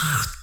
Oké,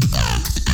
Ah!